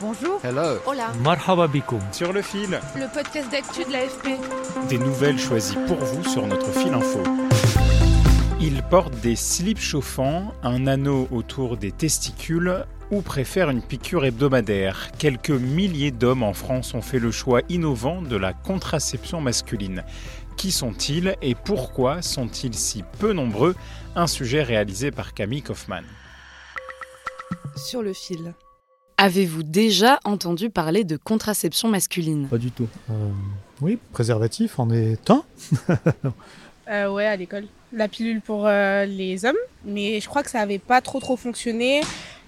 Bonjour. Hello. Hola. Marhaba bikoum. Sur le fil, Le podcast d'actu de l'AFP. des nouvelles choisies pour vous sur notre fil info. Ils portent des slips chauffants, un anneau autour des testicules ou préfèrent une piqûre hebdomadaire. Quelques milliers d'hommes en France ont fait le choix innovant de la contraception masculine. Qui sont-ils et pourquoi sont-ils si peu nombreux? Un sujet réalisé par Camille Kaufmann. Sur le fil. Avez-vous déjà entendu parler de contraception masculine? Pas du tout. Euh, oui, préservatif en est un. Euh, ouais, à l'école. La pilule pour euh, les hommes, mais je crois que ça avait pas trop trop fonctionné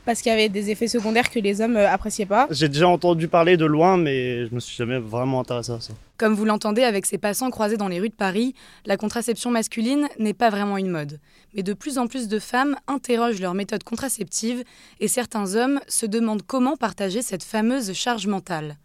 parce qu'il y avait des effets secondaires que les hommes euh, appréciaient pas. J'ai déjà entendu parler de loin, mais je me suis jamais vraiment intéressé à ça. Comme vous l'entendez avec ces passants croisés dans les rues de Paris, la contraception masculine n'est pas vraiment une mode. Mais de plus en plus de femmes interrogent leur méthode contraceptive et certains hommes se demandent comment partager cette fameuse charge mentale.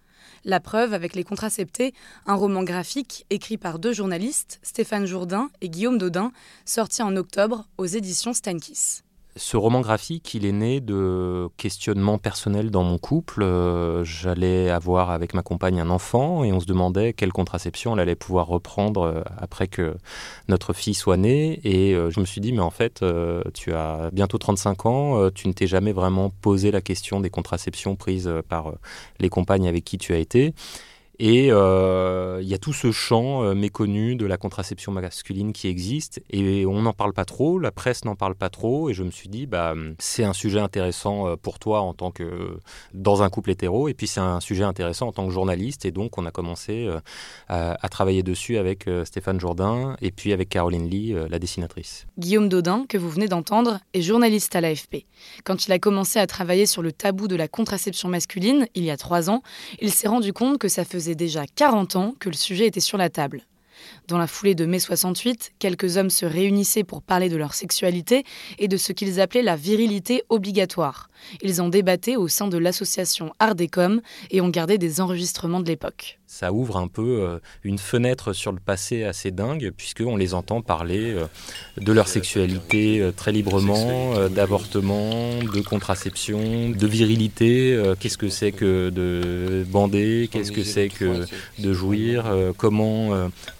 La preuve avec Les Contraceptés, un roman graphique écrit par deux journalistes, Stéphane Jourdain et Guillaume Dodin, sorti en octobre aux éditions Stankiss. Ce roman graphique, il est né de questionnements personnels dans mon couple. Euh, J'allais avoir avec ma compagne un enfant et on se demandait quelle contraception elle allait pouvoir reprendre euh, après que notre fille soit née. Et euh, je me suis dit, mais en fait, tu as bientôt 35 ans, tu ne t'es jamais vraiment posé la question des contraceptions prises par les compagnes avec qui tu as été. Et euh, il y a tout ce champ euh, méconnu de la contraception masculine qui existe et on n'en parle pas trop, la presse n'en parle pas trop et je me suis dit bah c'est un sujet intéressant euh, pour toi en tant que dans un couple hétéro et puis c'est un sujet intéressant en tant que journaliste et donc on a commencé à, à travailler dessus avec Stéphane Jourdain et puis avec Caroline Lee, la dessinatrice. Guillaume Dodin, que vous venez d'entendre, est journaliste à l'AFP. Quand il a commencé à travailler sur le tabou de la contraception masculine, il y a trois ans, il s'est rendu compte que ça faisait déjà 40 ans que le sujet était sur la table. Dans la foulée de mai 68, quelques hommes se réunissaient pour parler de leur sexualité et de ce qu'ils appelaient la virilité obligatoire. Ils en débattaient au sein de l'association Ardecom et ont gardé des enregistrements de l'époque. Ça ouvre un peu euh, une fenêtre sur le passé assez dingue, puisqu'on les entend parler euh, de leur sexualité euh, très librement, d'avortement, de contraception, de virilité. Qu'est-ce que c'est que de bander Qu'est-ce que c'est que de jouir Comment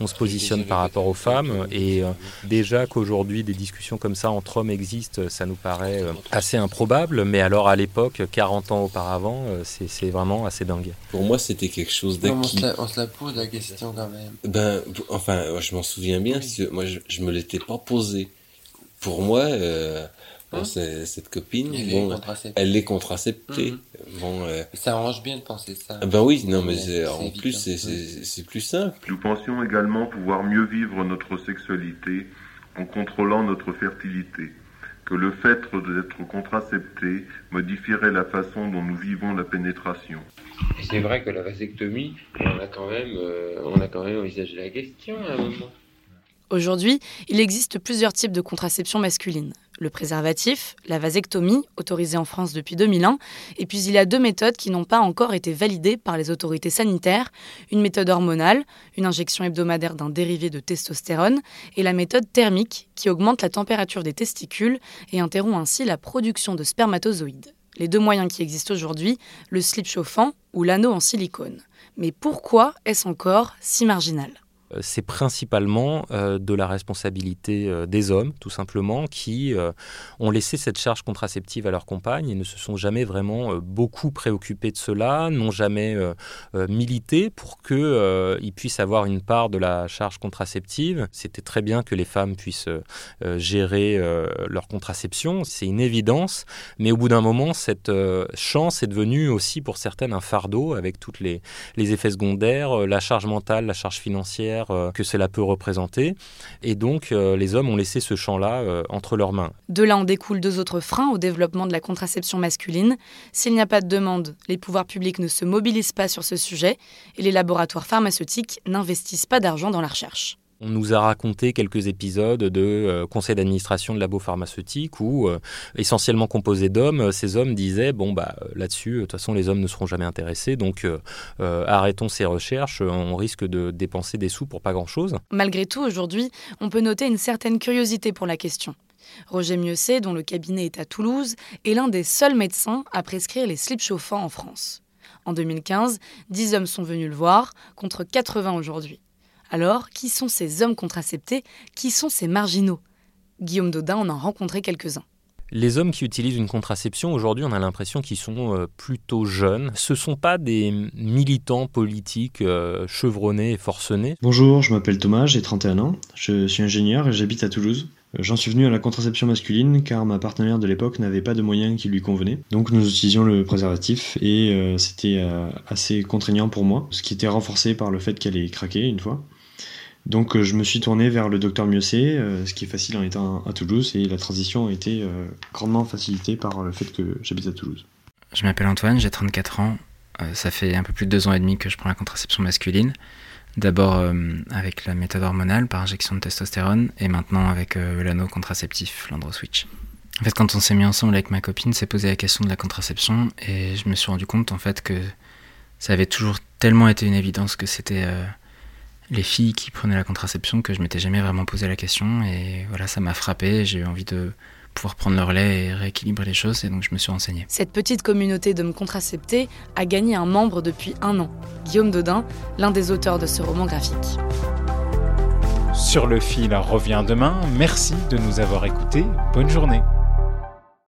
on se positionne par rapport aux femmes Et euh, déjà qu'aujourd'hui des discussions comme ça entre hommes existent, ça nous paraît euh, assez improbable. Mais alors à l'époque, 40 ans auparavant, euh, c'est c'est vraiment assez dingue. Pour moi, c'était quelque chose on, d'acquis. se la, on se la pose la question quand même. Ben, enfin, je m'en souviens bien. Moi, je, je me l'étais pas posé. Pour moi, euh, Hein c'est- cette copine, Elle est bon, contraceptive. elle est contraceptée. Mhm. Bon, euh, Ça arrange bien de penser ça. ben oui, non, mais Ouais, c'est- c'est en évident. plus, c'est- c'est c'est plus simple. Nous pensions également pouvoir mieux vivre notre sexualité en contrôlant notre fertilité, que le fait d'être contracepté modifierait la façon dont nous vivons la pénétration. C'est vrai que la vasectomie, on a quand même, euh, on a quand même envisagé la question à un moment. Aujourd'hui, il existe plusieurs types de contraception masculine. Le préservatif, la vasectomie, autorisée en France depuis 2001, et puis il y a deux méthodes qui n'ont pas encore été validées par les autorités sanitaires, une méthode hormonale, une injection hebdomadaire d'un dérivé de testostérone, et la méthode thermique, qui augmente la température des testicules et interrompt ainsi la production de spermatozoïdes. Les deux moyens qui existent aujourd'hui, le slip chauffant ou l'anneau en silicone. Mais pourquoi est-ce encore si marginal? C'est principalement euh, de la responsabilité euh, des hommes, tout simplement, qui euh, ont laissé cette charge contraceptive à leur compagne et ne se sont jamais vraiment euh, beaucoup préoccupés de cela, n'ont jamais euh, euh, milité pour qu'ils euh, ils puissent avoir une part de la charge contraceptive. C'était très bien que les femmes puissent euh, euh, gérer euh, leur contraception, c'est une évidence, mais au bout d'un moment, cette euh, chance est devenue aussi pour certaines un fardeau avec tous les, effets secondaires, euh, la charge mentale, la charge financière, cancer que cela peut représenter. Et donc, les hommes ont laissé ce champ-là entre leurs mains. De là en découlent deux autres freins au développement de la contraception masculine. S'il n'y a pas de demande, les pouvoirs publics ne se mobilisent pas sur ce sujet et les laboratoires pharmaceutiques n'investissent pas d'argent dans la recherche. On nous a raconté quelques épisodes de euh, conseil d'administration de labos pharmaceutiques où, euh, essentiellement composés d'hommes, ces hommes disaient bon bah là-dessus, de toute façon les hommes ne seront jamais intéressés, donc euh, arrêtons ces recherches, on risque de dépenser des sous pour pas grand-chose. Malgré tout, aujourd'hui, on peut noter une certaine curiosité pour la question. Roger Mieuxet, dont le cabinet est à Toulouse, est l'un des seuls médecins à prescrire les slips chauffants en France. En 2015, 10 hommes sont venus le voir, contre 80 aujourd'hui. Alors, qui sont ces hommes contraceptés? Qui sont ces marginaux? Guillaume Dodin en a rencontré quelques-uns. Les hommes qui utilisent une contraception, aujourd'hui, on a l'impression qu'ils sont euh, plutôt jeunes. Ce ne sont pas des militants politiques euh, chevronnés et forcenés. Bonjour, je m'appelle Thomas, j'ai 31 ans. Je suis ingénieur et j'habite à Toulouse. Euh, j'en suis venu à la contraception masculine car ma partenaire de l'époque n'avait pas de moyens qui lui convenaient. Donc nous utilisions le préservatif et c'était assez contraignant pour moi, ce qui était renforcé par le fait qu'elle ait craqué une fois. Donc euh, je me suis tourné vers le docteur Mieuxet, euh, ce qui est facile en étant à Toulouse, et la transition a été euh, grandement facilitée par le fait que j'habite à Toulouse. Je m'appelle Antoine, j'ai 34 ans. ça fait un peu plus de deux ans et demi que je prends la contraception masculine. D'abord avec la méthode hormonale par injection de testostérone, et maintenant avec l'anneau contraceptif, l'androswitch. En fait, quand on s'est mis ensemble avec ma copine, s'est posé la question de la contraception, et je me suis rendu compte en fait que ça avait toujours tellement été une évidence que c'était les filles qui prenaient la contraception que je m'étais jamais vraiment posé la question et voilà ça m'a frappé j'ai eu envie de pouvoir prendre leur lait et rééquilibrer les choses et donc je me suis renseigné. Cette petite communauté d'hommes contraceptés a gagné un membre depuis un an, Guillaume Dodin, l'un des auteurs de ce roman graphique. Sur le fil revient demain, merci de nous avoir écoutés, bonne journée.